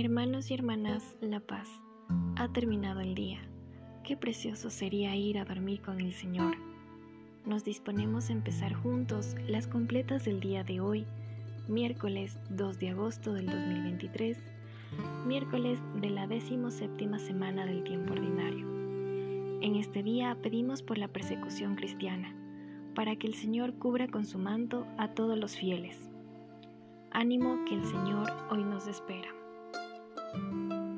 Hermanos y hermanas, la paz. Ha terminado el día. Qué precioso sería ir a dormir con el Señor. Nos disponemos a empezar juntos las completas del día de hoy, miércoles 2 de agosto del 2023, miércoles de la séptima semana del tiempo ordinario. En este día pedimos por la persecución cristiana, para que el Señor cubra con su manto a todos los fieles. Ánimo que el Señor hoy nos espera.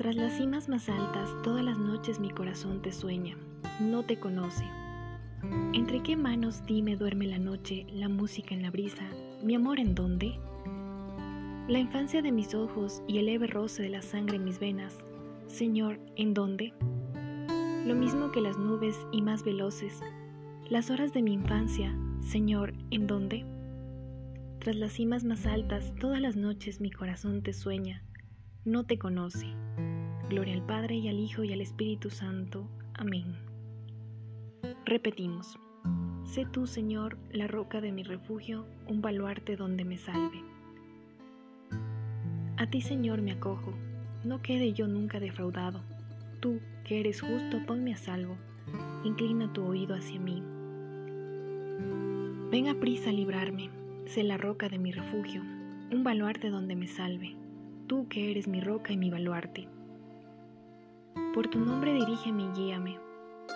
Tras las cimas más altas, todas las noches mi corazón te sueña no te conoce. ¿Entre qué manos dime duerme la noche, la música en la brisa, mi amor en dónde? La infancia de mis ojos y el leve roce de la sangre en mis venas, Señor, ¿en dónde? Lo mismo que las nubes y más veloces, las horas de mi infancia, Señor, ¿en dónde? Tras las cimas más altas, todas las noches mi corazón te sueña, no te conoce. Gloria al Padre y al Hijo y al Espíritu Santo. Amén. Repetimos, sé tú, Señor, la roca de mi refugio, un baluarte donde me salve. A ti, Señor, me acojo, no quede yo nunca defraudado. Tú, que eres justo, ponme a salvo, inclina tu oído hacia mí. Ven a prisa a librarme, sé la roca de mi refugio, un baluarte donde me salve. Tú que eres mi roca y mi baluarte. Por tu nombre dirígeme y guíame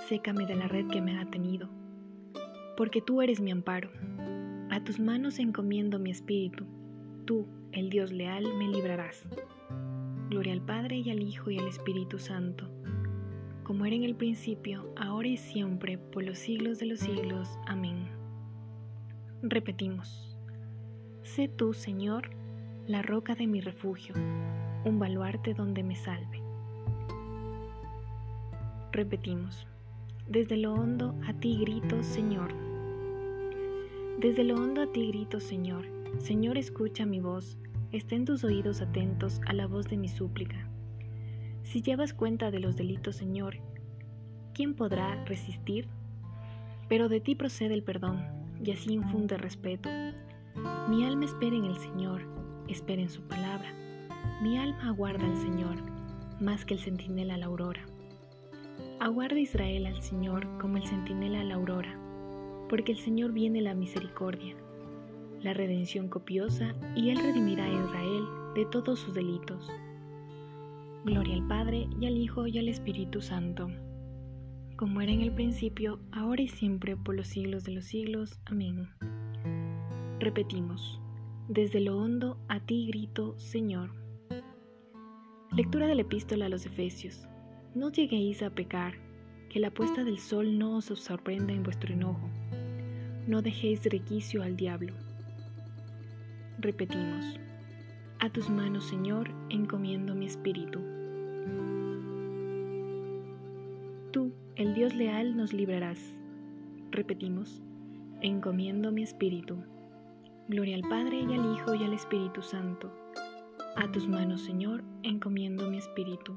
sécame de la red que me ha tenido, porque tú eres mi amparo. A tus manos encomiendo mi espíritu, tú, el Dios leal, me librarás. Gloria al Padre y al Hijo y al Espíritu Santo, como era en el principio, ahora y siempre, por los siglos de los siglos. Amén. Repetimos, sé tú, Señor, la roca de mi refugio, un baluarte donde me salve. Repetimos, desde lo hondo a ti grito, Señor. Desde lo hondo a ti grito, Señor. Señor, escucha mi voz. Estén tus oídos atentos a la voz de mi súplica. Si llevas cuenta de los delitos, Señor, ¿quién podrá resistir? Pero de ti procede el perdón, y así infunde respeto. Mi alma espera en el Señor, espera en su palabra. Mi alma aguarda al Señor, más que el centinela a la aurora. Aguarda Israel al Señor como el centinela a la aurora, porque el Señor viene la misericordia, la redención copiosa, y Él redimirá a Israel de todos sus delitos. Gloria al Padre, y al Hijo, y al Espíritu Santo, como era en el principio, ahora y siempre, por los siglos de los siglos. Amén. Repetimos, desde lo hondo a ti grito, Señor. Lectura de la epístola a los Efesios. No lleguéis a pecar, que la puesta del sol no os sorprenda en vuestro enojo. No dejéis requicio al diablo. Repetimos, a tus manos, Señor, encomiendo mi espíritu. Tú, el Dios leal, nos librarás. Repetimos, encomiendo mi espíritu. Gloria al Padre y al Hijo y al Espíritu Santo. A tus manos, Señor, encomiendo mi espíritu.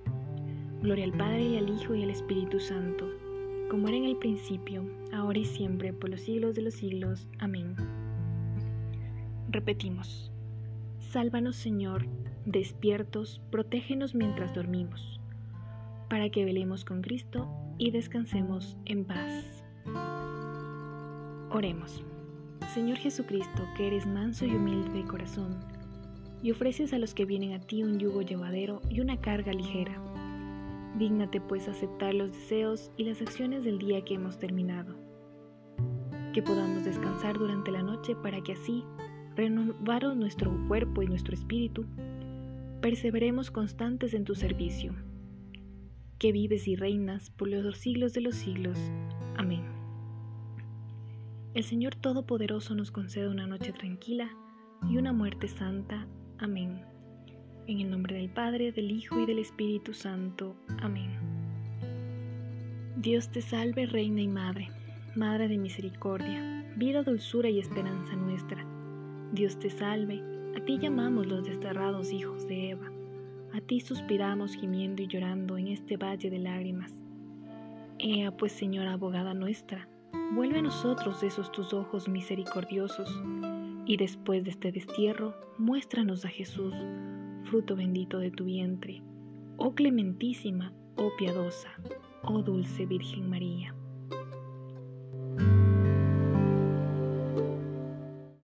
Gloria al Padre y al Hijo y al Espíritu Santo como era en el principio, ahora y siempre, por los siglos de los siglos. Amén. Repetimos, Sálvanos, Señor, despiertos, protégenos mientras dormimos, para que velemos con Cristo y descansemos en paz. Oremos. Señor Jesucristo, que eres manso y humilde de corazón, y ofreces a los que vienen a ti un yugo llevadero y una carga ligera. Dígnate pues aceptar los deseos y las acciones del día que hemos terminado. Que podamos descansar durante la noche para que así, renovaros nuestro cuerpo y nuestro espíritu, perseveremos constantes en tu servicio. Que vives y reinas por los siglos de los siglos. Amén. El Señor Todopoderoso nos conceda una noche tranquila y una muerte santa. Amén. En el nombre del Padre, del Hijo y del Espíritu Santo. Amén. Dios te salve, Reina y Madre, Madre de misericordia, vida, dulzura y esperanza nuestra. Dios te salve, a ti llamamos los desterrados hijos de Eva, a ti suspiramos gimiendo y llorando en este valle de lágrimas. Ea pues, Señora abogada nuestra, Vuelve a nosotros esos tus ojos misericordiosos, y después de este destierro, muéstranos a Jesús, fruto bendito de tu vientre, oh clementísima, oh piadosa, oh dulce Virgen María.